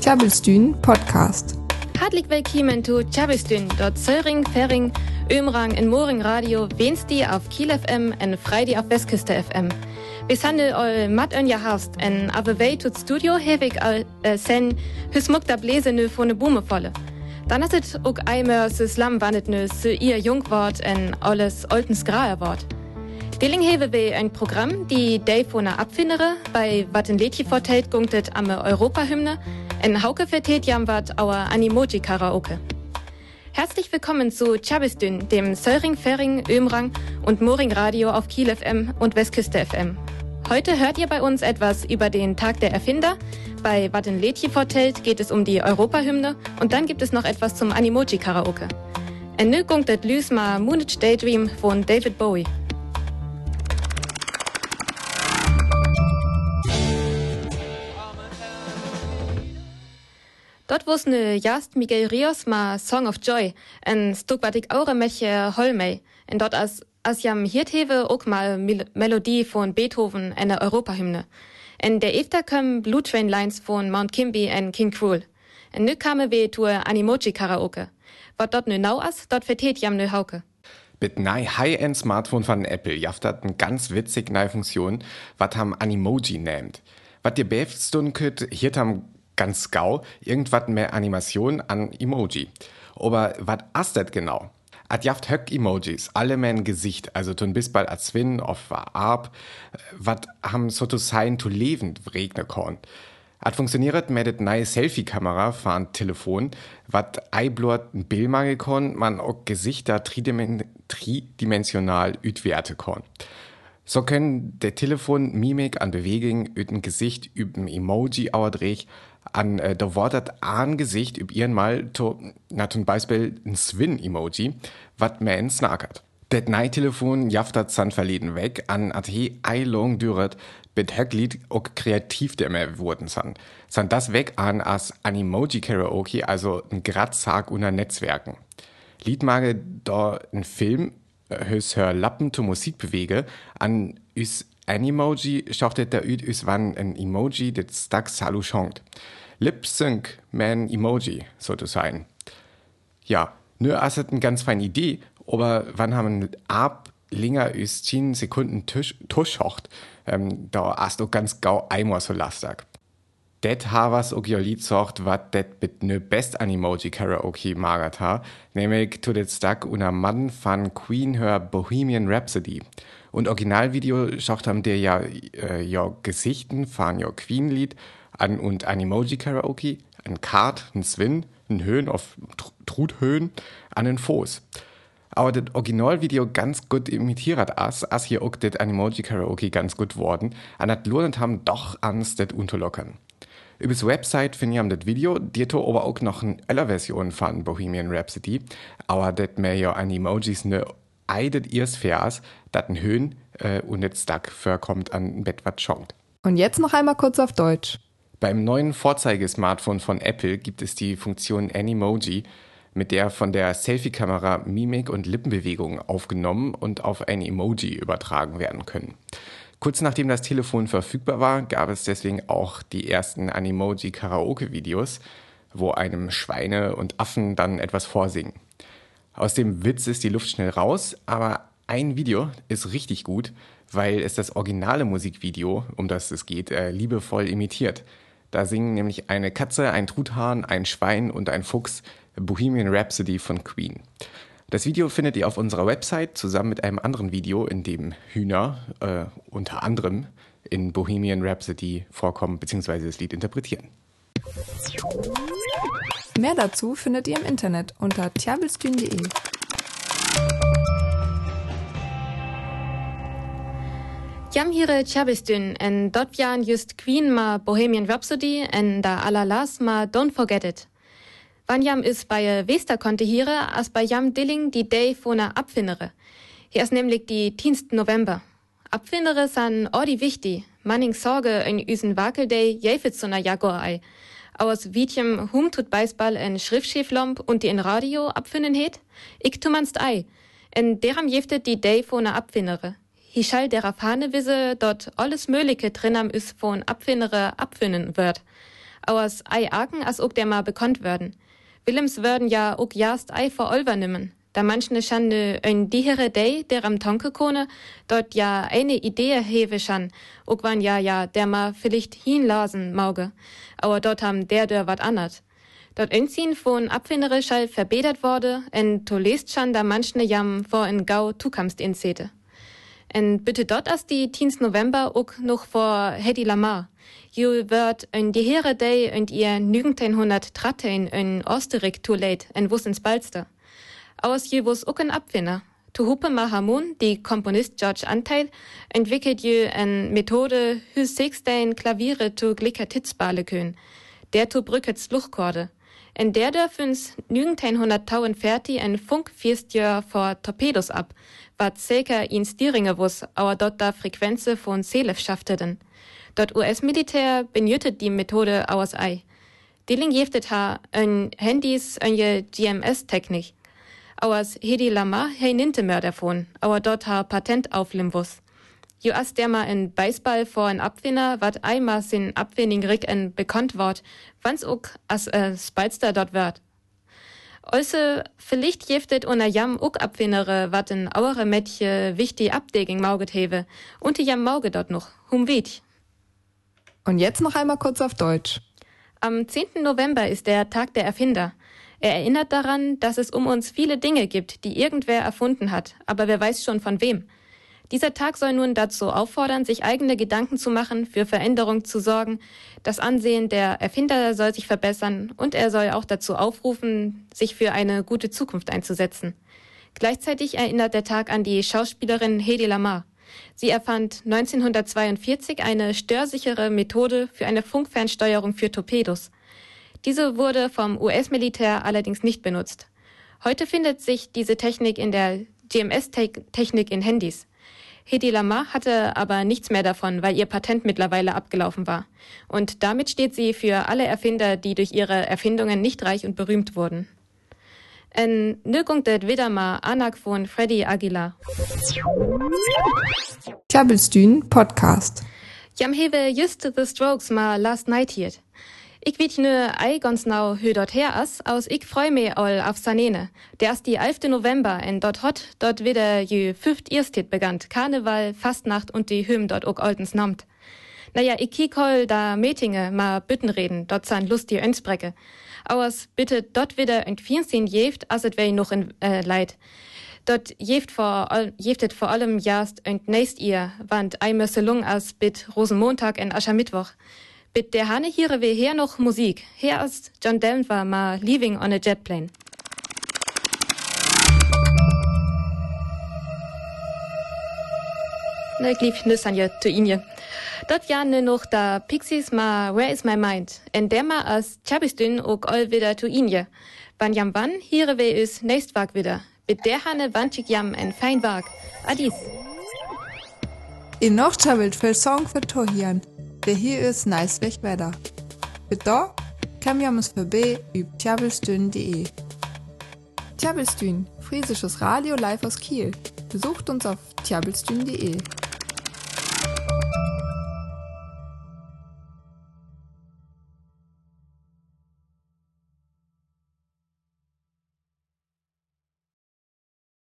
Tjabelstün Podcast. Hartelijk willkommen zu Tjabelstün, dort Söring, Fering, Ömrang in Moring Radio, Wensti auf Kiel FM en Freidi auf Westküste FM. Wir sind all mat ja hast en ave way tot studio hewig al äh, sen husmuck da bläse nö von ne Bume volle. Dann hast es auch einmal se Slam wannet nö se ihr Jungwort en alles oltens Graerwort. Deling hewe we ein Programm, die von abfindere, bei wat in Lädchen vortelt gungtet am Europahymne, en Hauke vertät jam wat auer Animoji Karaoke. Herzlich willkommen zu Chabistün, dem Söring, Fering, Ömrang und Moring Radio auf Kiel FM und Westküste FM. Heute hört ihr bei uns etwas über den Tag der Erfinder. Bei Wat in Lädchen vortelt geht es um die Europahymne und dann gibt es noch etwas zum Animoji Karaoke. En nu gungt het Lüsma Moonage Daydream von David Bowie. Dort wo's ne Jast Miguel Rios ma Song of Joy, en ik aure melche Holmei, en dort as as jam hirthewe ook mal Mel Melodie von Beethoven en der Europahymne. En der Efter köm Blue Train Lines von Mount Kimby en King Cruel. En nu kame we tu Animoji Karaoke. Wat dort nu nau as, dort vertet jam ne Hauke. Mit nei High-End Smartphone von Apple jaftat n ganz witzig nei Funktion, wat ham Animoji nennt. Wat dir befstun könnt, hiert ham ganz gau irgendwas mehr Animation an Emoji. Aber was ist das genau? At jaft höck Emojis, alle mein Gesicht, also tun bis bald als Swin auf Arb, wat ham so to sein to leben regnen kann. At funktioniert mit det neue Selfie-Kamera von Telefon, wat eiblort ein Bild machen kann, man auch Gesichter tridimen tridimensional ütwerte kann. So können der Telefon Mimik an Bewegung üten Gesicht üben Emoji auerdrich an äh, der Wortet Angesicht üb ihren mal to, na zum Beispiel ein Swin-Emoji, wat man snackert. Det nei Telefon jaftat san verleden weg, an at he eilong düret, bit Höcklied auch kreativ der mehr wurden san. San das weg an as Animoji Karaoke, also ein Gratzag unter Netzwerken. Liedmage da ein Film, hös hör Lappen to Musik bewege, an üs Animoji schauchtet der üt üs wann ein Emoji, det stack salu schonkt. Lip Sync Man Emoji, so zu sein. Ja, nur as eine ganz feine Idee, aber wann haben ab länger üs 10 Sekunden Tusch, Tuschhocht, ähm, da hast du ganz gau einmal so lastig. Det havas og jo lied sagt, wat det bit ne best Animoji Karaoke magert nämlich to det stack una Mann van Queen her Bohemian Rhapsody. Und Originalvideo schaut haben der ja, äh, ja Gesichten von ja Queen-Lied an und Animoji Karaoke, ein Kart, ein Swin, ein Höhen auf Truthöhen, an den Fuß. Aber das Originalvideo ganz gut imitiert as, as hier auch das Animoji Karaoke ganz gut worden, an das lohnt haben doch ans das unterlockern. Übers Website finde ich am das Video, dieto aber auch noch eine ältere Version von Bohemian Rhapsody, aber das mehr ja an Emojis ne eidet ihrs Vers, dat ein Höhen äh, und jetzt Stack vorkommt an Bett wat schonkt. Und jetzt noch einmal kurz auf Deutsch. Beim neuen Vorzeigesmartphone von Apple gibt es die Funktion Animoji, mit der von der Selfie-Kamera Mimik und Lippenbewegungen aufgenommen und auf ein Emoji übertragen werden können. Kurz nachdem das Telefon verfügbar war, gab es deswegen auch die ersten Animoji-Karaoke-Videos, wo einem Schweine und Affen dann etwas vorsingen. Aus dem Witz ist die Luft schnell raus, aber ein Video ist richtig gut, weil es das originale Musikvideo, um das es geht, äh, liebevoll imitiert. Da singen nämlich eine Katze, ein Truthahn, ein Schwein und ein Fuchs Bohemian Rhapsody von Queen. Das Video findet ihr auf unserer Website zusammen mit einem anderen Video, in dem Hühner äh, unter anderem in Bohemian Rhapsody vorkommen bzw. das Lied interpretieren. Mehr dazu findet ihr im Internet unter tjabelstühn.de. Jam hire Chabistün en dort jan just Queen ma Bohemian Rhapsody en da alalas ma Don't Forget It. Wann jam is bei Wester konnte hire, as bei jam Dilling die Day vona Abfinnere. Hier ist nämlich die 10. November. Abfinnere san ordi wichtig. Manning Sorge in üsen Wakelday na Jaguar-Ei. Aus Wiedjem hum tut Beisball en Schriftschäflomp und die in Radio abfinnen het? Ich tu manst Ei. En deram jeftet die Day vona Abfinnere. Hi schall der Rafane wisse, dort alles Mögliche drin am is von Abfinnere abfinnen wird. Aus ei Aken as ook der mal bekannt werden. Willems würden ja ook jast ei vor Olver nimmen. Da manchne schande ein dihere Day, der am Tonke kone, dort ja eine Idee hewe schan, ook wann ja ja der ma vielleicht hinlasen mauge. Aber dort ham der der wat annert. Dort einziehen von Abfinnere schall verbedert wurde, en to lest schon da manchne jam vor in Gau tukamst in Sete. En bitte dort as die 10. November ook noch vor Hedy Lamar. Ju wird ein die Heere Day und ihr 1913 in Osterik too late en wuss ins Balster. Aus je wuss ook ein Abfinner. To Huppe Mahamun, die Komponist George Anteil, entwickelt je en Methode hü 16 Klaviere to glicker Titzbale kön. Der to brückets Luchkorde. En der dürfens 1900 fertig en Funk Jahr vor Torpedos ab, wat zeker in Stieringe wuss, aber dort da Frequenze von Selef schafteten. Dort US-Militär benötigt die Methode aus Ei. Dilling jeftet ha ein Handys eine GMS-Technik. Aus Hedi Lama hei ninte mehr davon, aber dort ha Patent auf Limbus. Jo as der ma en Beisball vor en Abwinner, wat einmal sin Abwinning Rick en bekannt wort, wanns ook as äh, Speizster dort wird. Also, vielleicht jeftet una jam ook Abwinnere, wat en auere Mädche wichtig Abdeging mauget hewe, und die jam mauge dort noch, hum weet. Und jetzt noch einmal kurz auf Deutsch. Am 10. November ist der Tag der Erfinder. Er erinnert daran, dass es um uns viele Dinge gibt, die irgendwer erfunden hat, aber wer weiß schon von wem. Dieser Tag soll nun dazu auffordern, sich eigene Gedanken zu machen, für Veränderung zu sorgen. Das Ansehen der Erfinder soll sich verbessern und er soll auch dazu aufrufen, sich für eine gute Zukunft einzusetzen. Gleichzeitig erinnert der Tag an die Schauspielerin Hedy Lamar. Sie erfand 1942 eine störsichere Methode für eine Funkfernsteuerung für Torpedos. Diese wurde vom US-Militär allerdings nicht benutzt. Heute findet sich diese Technik in der GMS-Technik in Handys. Hedy Lamar hatte aber nichts mehr davon, weil ihr Patent mittlerweile abgelaufen war. Und damit steht sie für alle Erfinder, die durch ihre Erfindungen nicht reich und berühmt wurden. En wieder mal Anak von Freddy Aguilar. Tjabelstün Podcast. Jam hewe just The Strokes ma last night hier. Ich weet ne ei ganz nau hö dort her as, aus ich freu me all auf Sanene. Der ist die 11. November en dort hot, dort wieder jü fünft Erstit begannt, Karneval, Fastnacht und die Hymn dort ook oltens namt. Naja, ich kiek hol da Metinge ma bütten reden, dort san Lust die Önsbrecke. Auers bitte dort wieder in 14 jeft, as et wei noch in äh, Leid. Dort jeft vor, jeftet vor allem jast und nächst ihr, wann ei Messelung as bit Rosenmontag en Aschermittwoch. Bit der Hane hier we her noch Musik. Her ist John Denver ma Leaving on a Jet Plane. Ne, glief nüs an je zu inje. Dort ja ne noch da Pixies ma Where is my mind? En der ma as Chabistün ook all wieder zu inje. Wann jam wann, hier we is nächst wag wieder. Bit der Hane wanchig jam en fein wag. Adis. In noch chabelt für Song für Tohian. Der hier ist nice weg weiter. Bitte kam ja uns vorbei über tjabelstün.de. Tjabelstün, friesisches Radio live aus Kiel. Besucht uns auf tjabelstün.de.